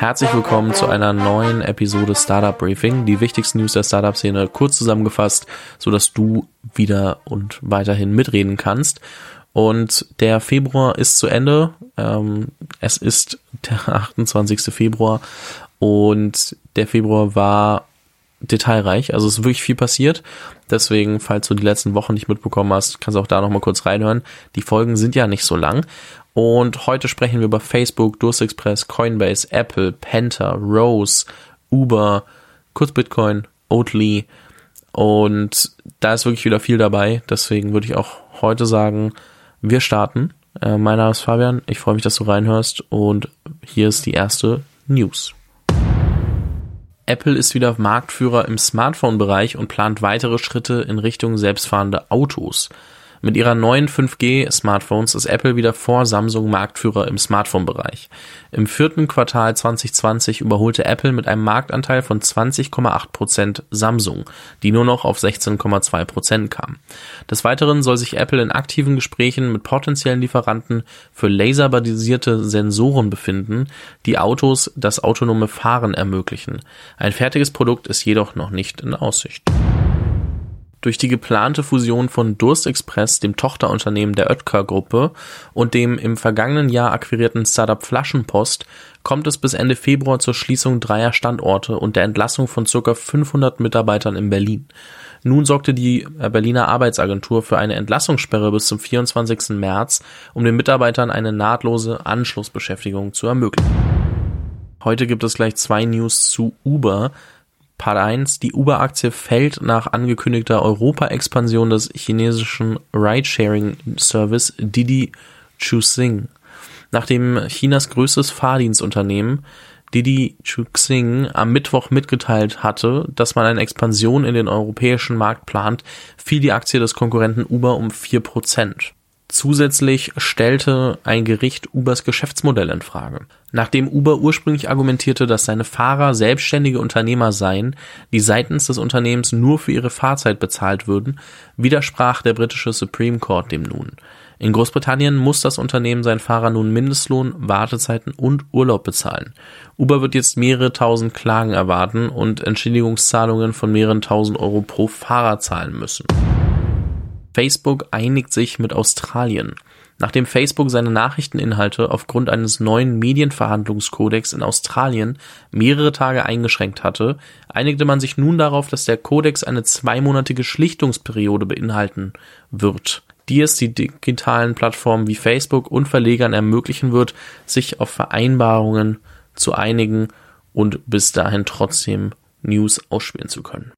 Herzlich willkommen zu einer neuen Episode Startup Briefing. Die wichtigsten News der Startup-Szene kurz zusammengefasst, so dass du wieder und weiterhin mitreden kannst. Und der Februar ist zu Ende. Ähm, es ist der 28. Februar und der Februar war detailreich. Also es ist wirklich viel passiert. Deswegen, falls du die letzten Wochen nicht mitbekommen hast, kannst du auch da nochmal kurz reinhören. Die Folgen sind ja nicht so lang. Und heute sprechen wir über Facebook, Durstexpress, Coinbase, Apple, Penta, Rose, Uber, kurz Bitcoin, Oatly. Und da ist wirklich wieder viel dabei. Deswegen würde ich auch heute sagen, wir starten. Äh, mein Name ist Fabian. Ich freue mich, dass du reinhörst. Und hier ist die erste News. Apple ist wieder Marktführer im Smartphone-Bereich und plant weitere Schritte in Richtung selbstfahrende Autos. Mit ihrer neuen 5G-Smartphones ist Apple wieder vor Samsung Marktführer im Smartphone-Bereich. Im vierten Quartal 2020 überholte Apple mit einem Marktanteil von 20,8% Samsung, die nur noch auf 16,2% kam. Des Weiteren soll sich Apple in aktiven Gesprächen mit potenziellen Lieferanten für laserbasierte Sensoren befinden, die Autos das autonome Fahren ermöglichen. Ein fertiges Produkt ist jedoch noch nicht in Aussicht. Durch die geplante Fusion von Durstexpress, dem Tochterunternehmen der Oetker-Gruppe, und dem im vergangenen Jahr akquirierten Startup Flaschenpost kommt es bis Ende Februar zur Schließung dreier Standorte und der Entlassung von ca. 500 Mitarbeitern in Berlin. Nun sorgte die äh, Berliner Arbeitsagentur für eine Entlassungssperre bis zum 24. März, um den Mitarbeitern eine nahtlose Anschlussbeschäftigung zu ermöglichen. Heute gibt es gleich zwei News zu Uber. Part 1. Die Uber-Aktie fällt nach angekündigter Europa-Expansion des chinesischen Ride-Sharing-Service Didi Chuxing. Nachdem Chinas größtes Fahrdienstunternehmen Didi Chuxing am Mittwoch mitgeteilt hatte, dass man eine Expansion in den europäischen Markt plant, fiel die Aktie des Konkurrenten Uber um 4%. Zusätzlich stellte ein Gericht Ubers Geschäftsmodell in Frage. Nachdem Uber ursprünglich argumentierte, dass seine Fahrer selbstständige Unternehmer seien, die seitens des Unternehmens nur für ihre Fahrzeit bezahlt würden, widersprach der britische Supreme Court dem nun. In Großbritannien muss das Unternehmen seinen Fahrern nun Mindestlohn, Wartezeiten und Urlaub bezahlen. Uber wird jetzt mehrere tausend Klagen erwarten und Entschädigungszahlungen von mehreren tausend Euro pro Fahrer zahlen müssen. Facebook einigt sich mit Australien. Nachdem Facebook seine Nachrichteninhalte aufgrund eines neuen Medienverhandlungskodex in Australien mehrere Tage eingeschränkt hatte, einigte man sich nun darauf, dass der Kodex eine zweimonatige Schlichtungsperiode beinhalten wird, die es die digitalen Plattformen wie Facebook und Verlegern ermöglichen wird, sich auf Vereinbarungen zu einigen und bis dahin trotzdem News ausspielen zu können.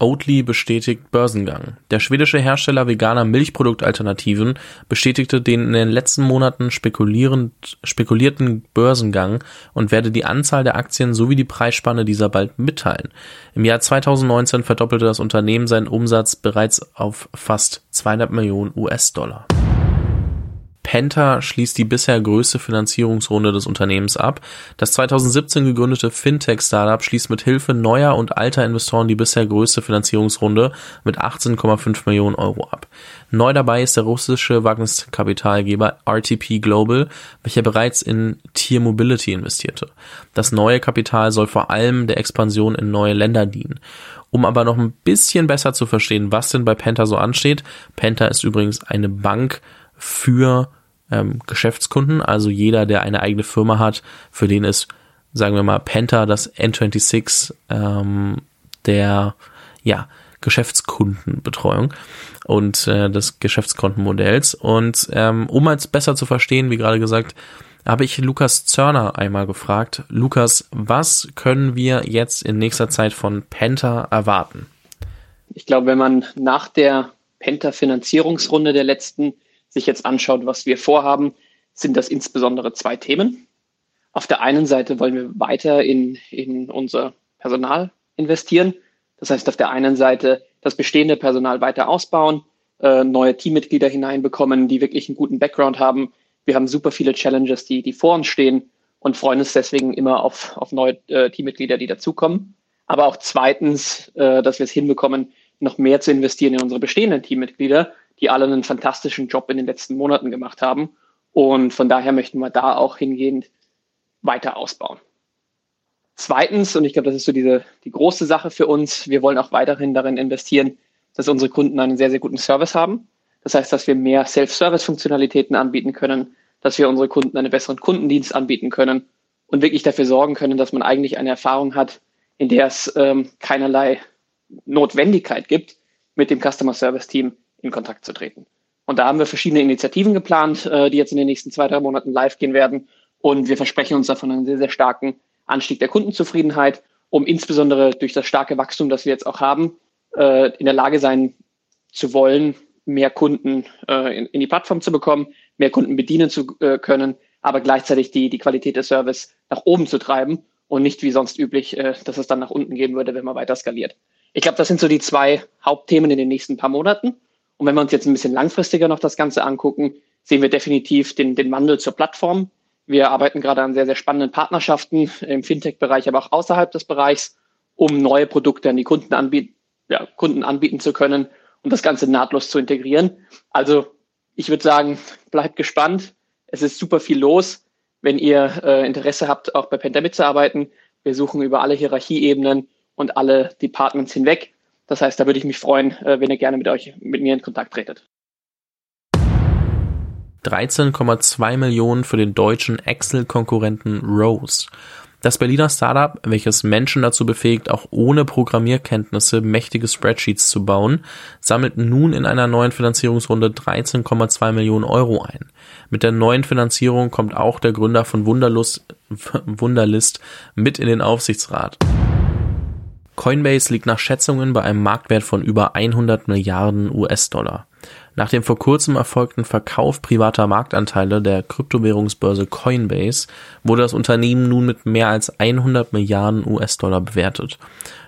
Oatly bestätigt Börsengang. Der schwedische Hersteller veganer Milchproduktalternativen bestätigte den in den letzten Monaten spekulierten Börsengang und werde die Anzahl der Aktien sowie die Preisspanne dieser bald mitteilen. Im Jahr 2019 verdoppelte das Unternehmen seinen Umsatz bereits auf fast 200 Millionen US-Dollar. Penta schließt die bisher größte Finanzierungsrunde des Unternehmens ab. Das 2017 gegründete Fintech-Startup schließt mit Hilfe neuer und alter Investoren die bisher größte Finanzierungsrunde mit 18,5 Millionen Euro ab. Neu dabei ist der russische Wagniskapitalgeber RTP Global, welcher bereits in Tier Mobility investierte. Das neue Kapital soll vor allem der Expansion in neue Länder dienen. Um aber noch ein bisschen besser zu verstehen, was denn bei Penta so ansteht. Penta ist übrigens eine Bank für ähm, Geschäftskunden, also jeder, der eine eigene Firma hat, für den ist, sagen wir mal, Penta das N26 ähm, der ja, Geschäftskundenbetreuung und äh, des Geschäftskontenmodells. Und ähm, um als besser zu verstehen, wie gerade gesagt, habe ich Lukas Zörner einmal gefragt. Lukas, was können wir jetzt in nächster Zeit von Penta erwarten? Ich glaube, wenn man nach der Penta-Finanzierungsrunde der letzten sich jetzt anschaut, was wir vorhaben, sind das insbesondere zwei Themen. Auf der einen Seite wollen wir weiter in, in unser Personal investieren. Das heißt, auf der einen Seite das bestehende Personal weiter ausbauen, äh, neue Teammitglieder hineinbekommen, die wirklich einen guten Background haben. Wir haben super viele Challenges, die, die vor uns stehen und freuen uns deswegen immer auf, auf neue äh, Teammitglieder, die dazukommen. Aber auch zweitens, äh, dass wir es hinbekommen, noch mehr zu investieren in unsere bestehenden Teammitglieder, die alle einen fantastischen Job in den letzten Monaten gemacht haben. Und von daher möchten wir da auch hingehend weiter ausbauen. Zweitens, und ich glaube, das ist so diese, die große Sache für uns, wir wollen auch weiterhin darin investieren, dass unsere Kunden einen sehr, sehr guten Service haben. Das heißt, dass wir mehr Self-Service-Funktionalitäten anbieten können, dass wir unsere Kunden einen besseren Kundendienst anbieten können und wirklich dafür sorgen können, dass man eigentlich eine Erfahrung hat, in der es ähm, keinerlei Notwendigkeit gibt, mit dem Customer Service Team in Kontakt zu treten. Und da haben wir verschiedene Initiativen geplant, äh, die jetzt in den nächsten zwei, drei Monaten live gehen werden. Und wir versprechen uns davon einen sehr, sehr starken Anstieg der Kundenzufriedenheit, um insbesondere durch das starke Wachstum, das wir jetzt auch haben, äh, in der Lage sein zu wollen, mehr Kunden äh, in, die Plattform zu bekommen, mehr Kunden bedienen zu können, aber gleichzeitig die, die Qualität des Service nach oben zu treiben und nicht wie sonst üblich, dass es dann nach unten gehen würde, wenn man weiter skaliert. Ich glaube, das sind so die zwei Hauptthemen in den nächsten paar Monaten. Und wenn wir uns jetzt ein bisschen langfristiger noch das Ganze angucken, sehen wir definitiv den, den Wandel zur Plattform. Wir arbeiten gerade an sehr, sehr spannenden Partnerschaften im Fintech-Bereich, aber auch außerhalb des Bereichs, um neue Produkte an die Kunden anbieten, ja, Kunden anbieten zu können und das Ganze nahtlos zu integrieren. Also ich würde sagen, bleibt gespannt. Es ist super viel los. Wenn ihr äh, Interesse habt, auch bei Pandemic zu arbeiten, wir suchen über alle Hierarchieebenen und alle Departments hinweg. Das heißt, da würde ich mich freuen, äh, wenn ihr gerne mit euch, mit mir in Kontakt tretet. 13,2 Millionen für den deutschen Excel-Konkurrenten Rose. Das Berliner Startup, welches Menschen dazu befähigt, auch ohne Programmierkenntnisse mächtige Spreadsheets zu bauen, sammelt nun in einer neuen Finanzierungsrunde 13,2 Millionen Euro ein. Mit der neuen Finanzierung kommt auch der Gründer von Wunderlust, Wunderlist mit in den Aufsichtsrat. Coinbase liegt nach Schätzungen bei einem Marktwert von über 100 Milliarden US-Dollar. Nach dem vor kurzem erfolgten Verkauf privater Marktanteile der Kryptowährungsbörse Coinbase wurde das Unternehmen nun mit mehr als 100 Milliarden US-Dollar bewertet.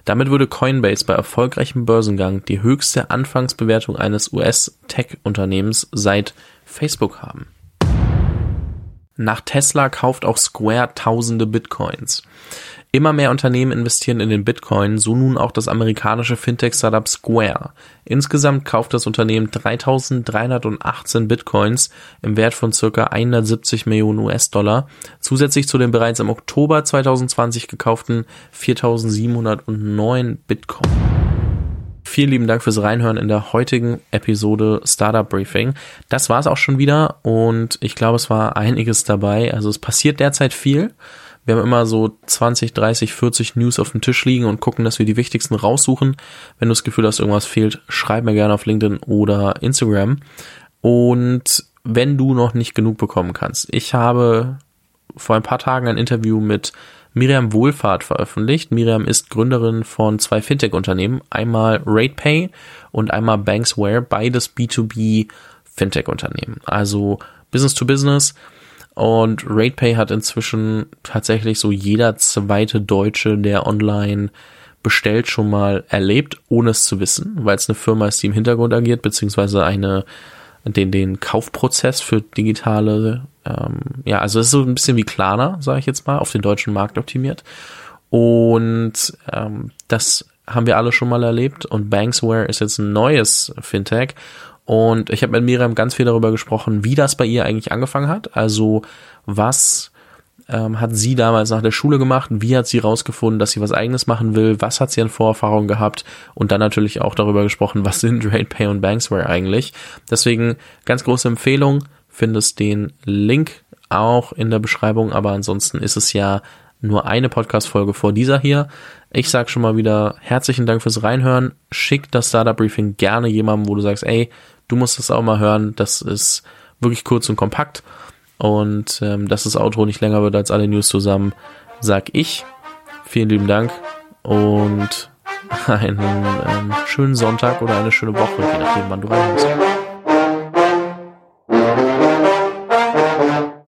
Damit würde Coinbase bei erfolgreichem Börsengang die höchste Anfangsbewertung eines US-Tech-Unternehmens seit Facebook haben. Nach Tesla kauft auch Square tausende Bitcoins. Immer mehr Unternehmen investieren in den Bitcoin, so nun auch das amerikanische Fintech-Startup Square. Insgesamt kauft das Unternehmen 3318 Bitcoins im Wert von circa 170 Millionen US-Dollar, zusätzlich zu den bereits im Oktober 2020 gekauften 4709 Bitcoin. Vielen lieben Dank fürs Reinhören in der heutigen Episode Startup Briefing. Das war's auch schon wieder und ich glaube, es war einiges dabei. Also es passiert derzeit viel. Wir haben immer so 20, 30, 40 News auf dem Tisch liegen und gucken, dass wir die wichtigsten raussuchen. Wenn du das Gefühl hast, irgendwas fehlt, schreib mir gerne auf LinkedIn oder Instagram. Und wenn du noch nicht genug bekommen kannst, ich habe vor ein paar Tagen ein Interview mit Miriam Wohlfahrt veröffentlicht. Miriam ist Gründerin von zwei Fintech-Unternehmen, einmal RatePay und einmal Banksware, beides B2B Fintech-Unternehmen. Also Business to Business und RatePay hat inzwischen tatsächlich so jeder zweite Deutsche, der online bestellt, schon mal erlebt, ohne es zu wissen, weil es eine Firma ist, die im Hintergrund agiert, beziehungsweise eine, den, den Kaufprozess für digitale, ähm, ja, also es ist so ein bisschen wie Klarna, sage ich jetzt mal, auf den deutschen Markt optimiert. Und ähm, das haben wir alle schon mal erlebt. Und Banksware ist jetzt ein neues Fintech und ich habe mit Miriam ganz viel darüber gesprochen, wie das bei ihr eigentlich angefangen hat. Also was ähm, hat sie damals nach der Schule gemacht? Wie hat sie rausgefunden, dass sie was eigenes machen will? Was hat sie an Vorerfahrungen gehabt? Und dann natürlich auch darüber gesprochen, was sind RatePay und Banksware eigentlich? Deswegen ganz große Empfehlung. Findest den Link auch in der Beschreibung. Aber ansonsten ist es ja nur eine Podcast-Folge vor dieser hier. Ich sag schon mal wieder herzlichen Dank fürs Reinhören. Schick das Startup Briefing gerne jemandem, wo du sagst, ey, du musst das auch mal hören. Das ist wirklich kurz und kompakt. Und ähm, dass das Outro nicht länger wird als alle News zusammen, sag ich. Vielen lieben Dank und einen ähm, schönen Sonntag oder eine schöne Woche, je nachdem, wann du reinhörst.